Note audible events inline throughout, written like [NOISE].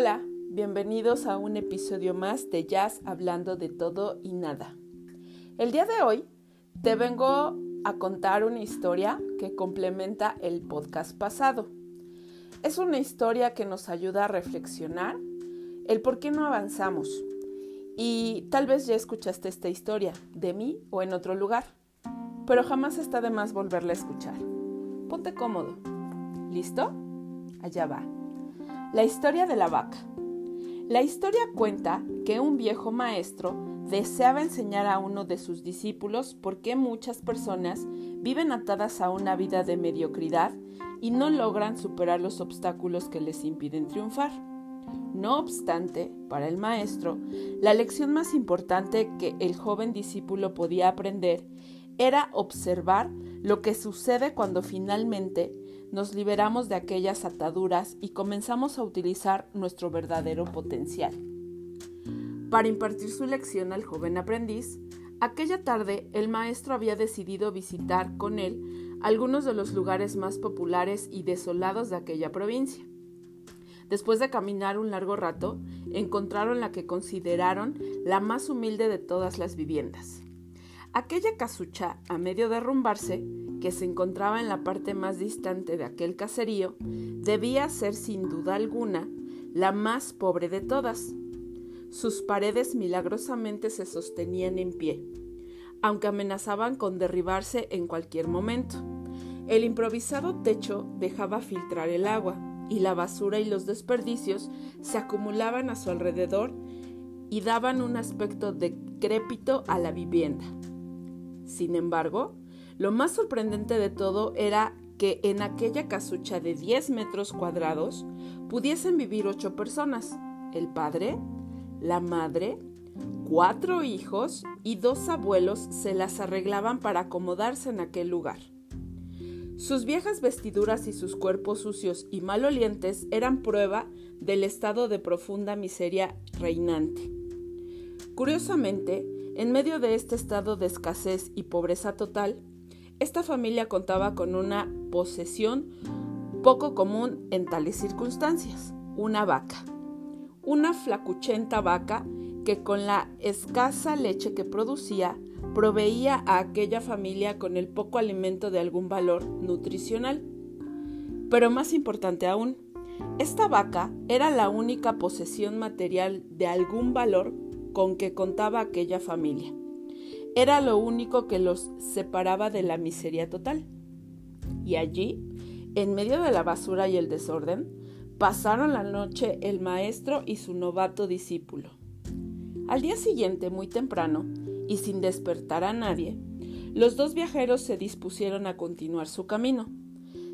Hola, bienvenidos a un episodio más de Jazz hablando de todo y nada. El día de hoy te vengo a contar una historia que complementa el podcast pasado. Es una historia que nos ayuda a reflexionar el por qué no avanzamos. Y tal vez ya escuchaste esta historia, de mí o en otro lugar, pero jamás está de más volverla a escuchar. Ponte cómodo. ¿Listo? Allá va. La historia de la vaca. La historia cuenta que un viejo maestro deseaba enseñar a uno de sus discípulos por qué muchas personas viven atadas a una vida de mediocridad y no logran superar los obstáculos que les impiden triunfar. No obstante, para el maestro, la lección más importante que el joven discípulo podía aprender era observar lo que sucede cuando finalmente nos liberamos de aquellas ataduras y comenzamos a utilizar nuestro verdadero potencial. Para impartir su lección al joven aprendiz, aquella tarde el maestro había decidido visitar con él algunos de los lugares más populares y desolados de aquella provincia. Después de caminar un largo rato, encontraron la que consideraron la más humilde de todas las viviendas. Aquella casucha, a medio derrumbarse, que se encontraba en la parte más distante de aquel caserío, debía ser sin duda alguna la más pobre de todas. Sus paredes milagrosamente se sostenían en pie, aunque amenazaban con derribarse en cualquier momento. El improvisado techo dejaba filtrar el agua, y la basura y los desperdicios se acumulaban a su alrededor y daban un aspecto decrépito a la vivienda. Sin embargo, lo más sorprendente de todo era que en aquella casucha de 10 metros cuadrados pudiesen vivir ocho personas, el padre, la madre, cuatro hijos y dos abuelos se las arreglaban para acomodarse en aquel lugar. Sus viejas vestiduras y sus cuerpos sucios y malolientes eran prueba del estado de profunda miseria reinante. Curiosamente, en medio de este estado de escasez y pobreza total, esta familia contaba con una posesión poco común en tales circunstancias, una vaca. Una flacuchenta vaca que con la escasa leche que producía proveía a aquella familia con el poco alimento de algún valor nutricional. Pero más importante aún, esta vaca era la única posesión material de algún valor con que contaba aquella familia. Era lo único que los separaba de la miseria total. Y allí, en medio de la basura y el desorden, pasaron la noche el maestro y su novato discípulo. Al día siguiente, muy temprano, y sin despertar a nadie, los dos viajeros se dispusieron a continuar su camino.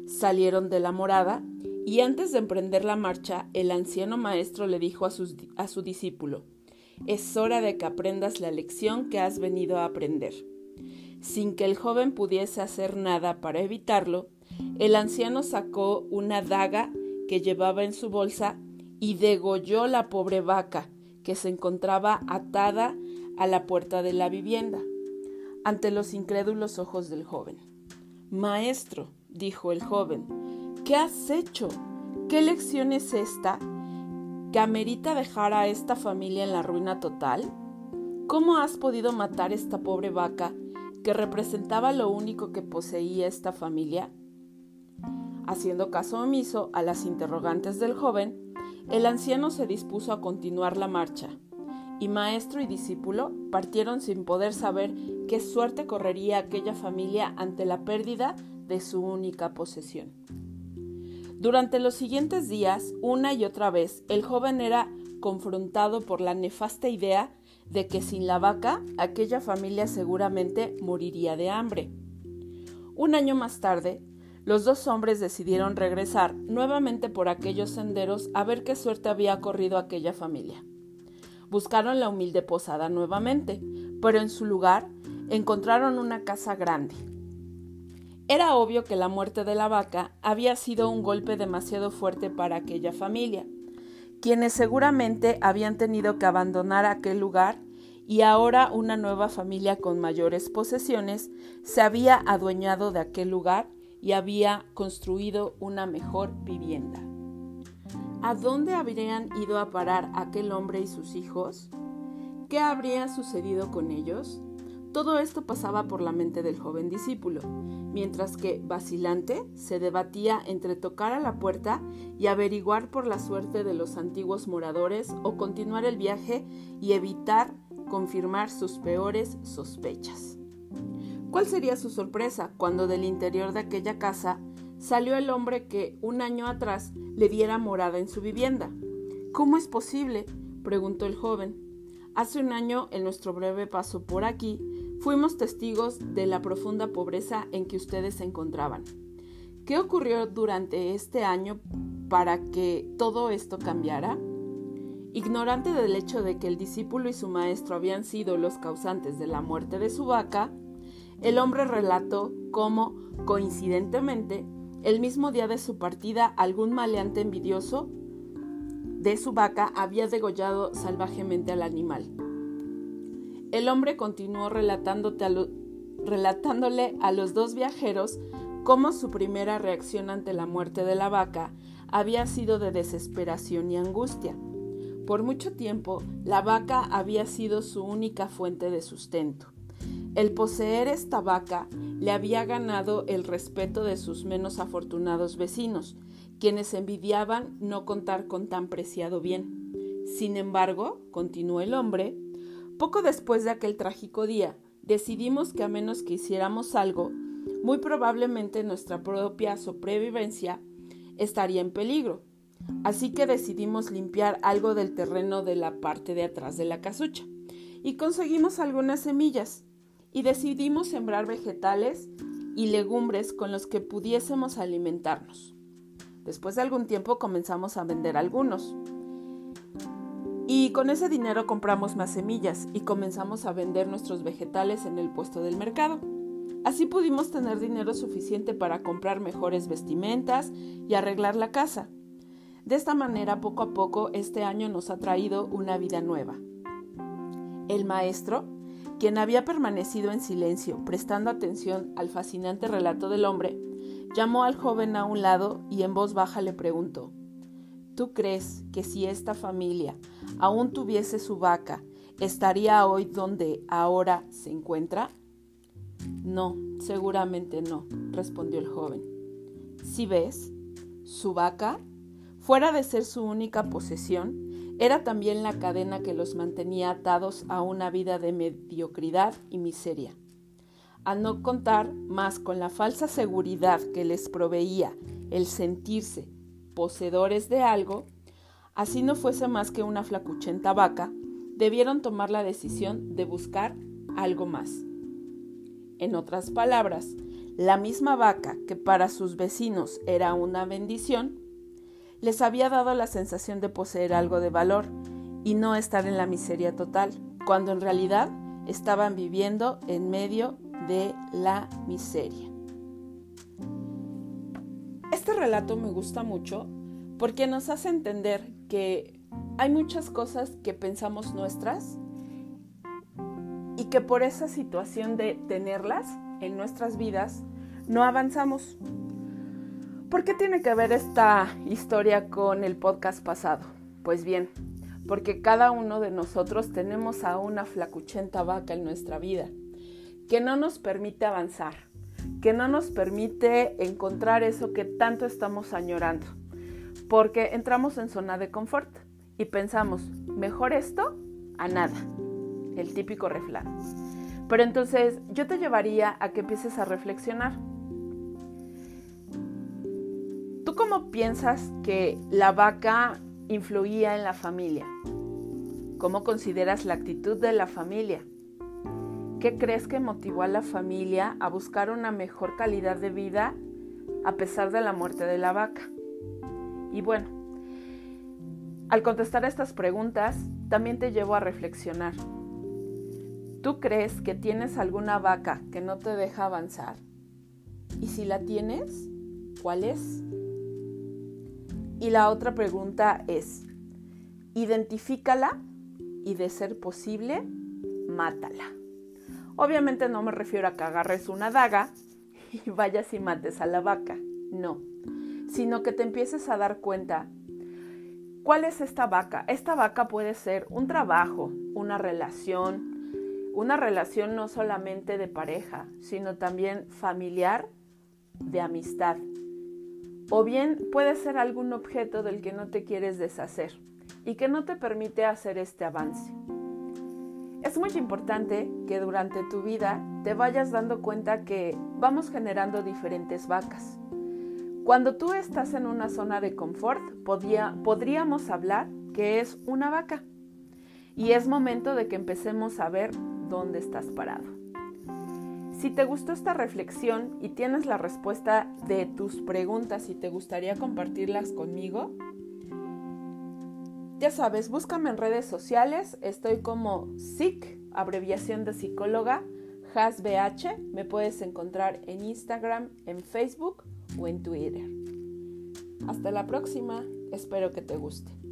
Salieron de la morada y antes de emprender la marcha, el anciano maestro le dijo a, a su discípulo, es hora de que aprendas la lección que has venido a aprender. Sin que el joven pudiese hacer nada para evitarlo, el anciano sacó una daga que llevaba en su bolsa y degolló la pobre vaca que se encontraba atada a la puerta de la vivienda, ante los incrédulos ojos del joven. Maestro, dijo el joven, ¿qué has hecho? ¿Qué lección es esta que amerita dejar a esta familia en la ruina total? ¿Cómo has podido matar esta pobre vaca que representaba lo único que poseía esta familia? Haciendo caso omiso a las interrogantes del joven, el anciano se dispuso a continuar la marcha, y maestro y discípulo partieron sin poder saber qué suerte correría aquella familia ante la pérdida de su única posesión. Durante los siguientes días, una y otra vez, el joven era confrontado por la nefasta idea de que sin la vaca aquella familia seguramente moriría de hambre. Un año más tarde, los dos hombres decidieron regresar nuevamente por aquellos senderos a ver qué suerte había corrido aquella familia. Buscaron la humilde posada nuevamente, pero en su lugar encontraron una casa grande, era obvio que la muerte de la vaca había sido un golpe demasiado fuerte para aquella familia, quienes seguramente habían tenido que abandonar aquel lugar y ahora una nueva familia con mayores posesiones se había adueñado de aquel lugar y había construido una mejor vivienda. ¿A dónde habrían ido a parar aquel hombre y sus hijos? ¿Qué habría sucedido con ellos? Todo esto pasaba por la mente del joven discípulo, mientras que, vacilante, se debatía entre tocar a la puerta y averiguar por la suerte de los antiguos moradores o continuar el viaje y evitar confirmar sus peores sospechas. ¿Cuál sería su sorpresa cuando del interior de aquella casa salió el hombre que un año atrás le diera morada en su vivienda? ¿Cómo es posible? preguntó el joven. Hace un año, en nuestro breve paso por aquí, fuimos testigos de la profunda pobreza en que ustedes se encontraban. ¿Qué ocurrió durante este año para que todo esto cambiara? Ignorante del hecho de que el discípulo y su maestro habían sido los causantes de la muerte de su vaca, el hombre relató cómo, coincidentemente, el mismo día de su partida, algún maleante envidioso de su vaca había degollado salvajemente al animal. El hombre continuó relatándole a los dos viajeros cómo su primera reacción ante la muerte de la vaca había sido de desesperación y angustia. Por mucho tiempo, la vaca había sido su única fuente de sustento. El poseer esta vaca le había ganado el respeto de sus menos afortunados vecinos, quienes envidiaban no contar con tan preciado bien. Sin embargo, continuó el hombre, poco después de aquel trágico día, decidimos que a menos que hiciéramos algo, muy probablemente nuestra propia sobrevivencia estaría en peligro. Así que decidimos limpiar algo del terreno de la parte de atrás de la casucha y conseguimos algunas semillas y decidimos sembrar vegetales y legumbres con los que pudiésemos alimentarnos. Después de algún tiempo comenzamos a vender algunos. Y con ese dinero compramos más semillas y comenzamos a vender nuestros vegetales en el puesto del mercado. Así pudimos tener dinero suficiente para comprar mejores vestimentas y arreglar la casa. De esta manera, poco a poco, este año nos ha traído una vida nueva. El maestro, quien había permanecido en silencio, prestando atención al fascinante relato del hombre, Llamó al joven a un lado y en voz baja le preguntó, ¿Tú crees que si esta familia aún tuviese su vaca, estaría hoy donde ahora se encuentra? No, seguramente no, respondió el joven. Si ves, su vaca, fuera de ser su única posesión, era también la cadena que los mantenía atados a una vida de mediocridad y miseria al no contar más con la falsa seguridad que les proveía el sentirse poseedores de algo, así no fuese más que una flacuchenta vaca, debieron tomar la decisión de buscar algo más. En otras palabras, la misma vaca que para sus vecinos era una bendición, les había dado la sensación de poseer algo de valor y no estar en la miseria total, cuando en realidad estaban viviendo en medio de la miseria. Este relato me gusta mucho porque nos hace entender que hay muchas cosas que pensamos nuestras y que por esa situación de tenerlas en nuestras vidas no avanzamos. ¿Por qué tiene que ver esta historia con el podcast pasado? Pues bien, porque cada uno de nosotros tenemos a una flacuchenta vaca en nuestra vida que no nos permite avanzar, que no nos permite encontrar eso que tanto estamos añorando, porque entramos en zona de confort y pensamos, mejor esto a nada, el típico refrán. Pero entonces yo te llevaría a que empieces a reflexionar. ¿Tú cómo piensas que la vaca influía en la familia? ¿Cómo consideras la actitud de la familia? ¿Qué crees que motivó a la familia a buscar una mejor calidad de vida a pesar de la muerte de la vaca? Y bueno, al contestar estas preguntas, también te llevo a reflexionar. ¿Tú crees que tienes alguna vaca que no te deja avanzar? Y si la tienes, ¿cuál es? Y la otra pregunta es, identifícala y de ser posible, mátala. Obviamente no me refiero a que agarres una daga [LAUGHS] y vayas y mates a la vaca, no, sino que te empieces a dar cuenta ¿Cuál es esta vaca? Esta vaca puede ser un trabajo, una relación, una relación no solamente de pareja, sino también familiar, de amistad. O bien puede ser algún objeto del que no te quieres deshacer y que no te permite hacer este avance. Es muy importante que durante tu vida te vayas dando cuenta que vamos generando diferentes vacas. Cuando tú estás en una zona de confort, podríamos hablar que es una vaca. Y es momento de que empecemos a ver dónde estás parado. Si te gustó esta reflexión y tienes la respuesta de tus preguntas y te gustaría compartirlas conmigo, ya sabes, búscame en redes sociales, estoy como SIC, abreviación de psicóloga, HASBH, me puedes encontrar en Instagram, en Facebook o en Twitter. Hasta la próxima, espero que te guste.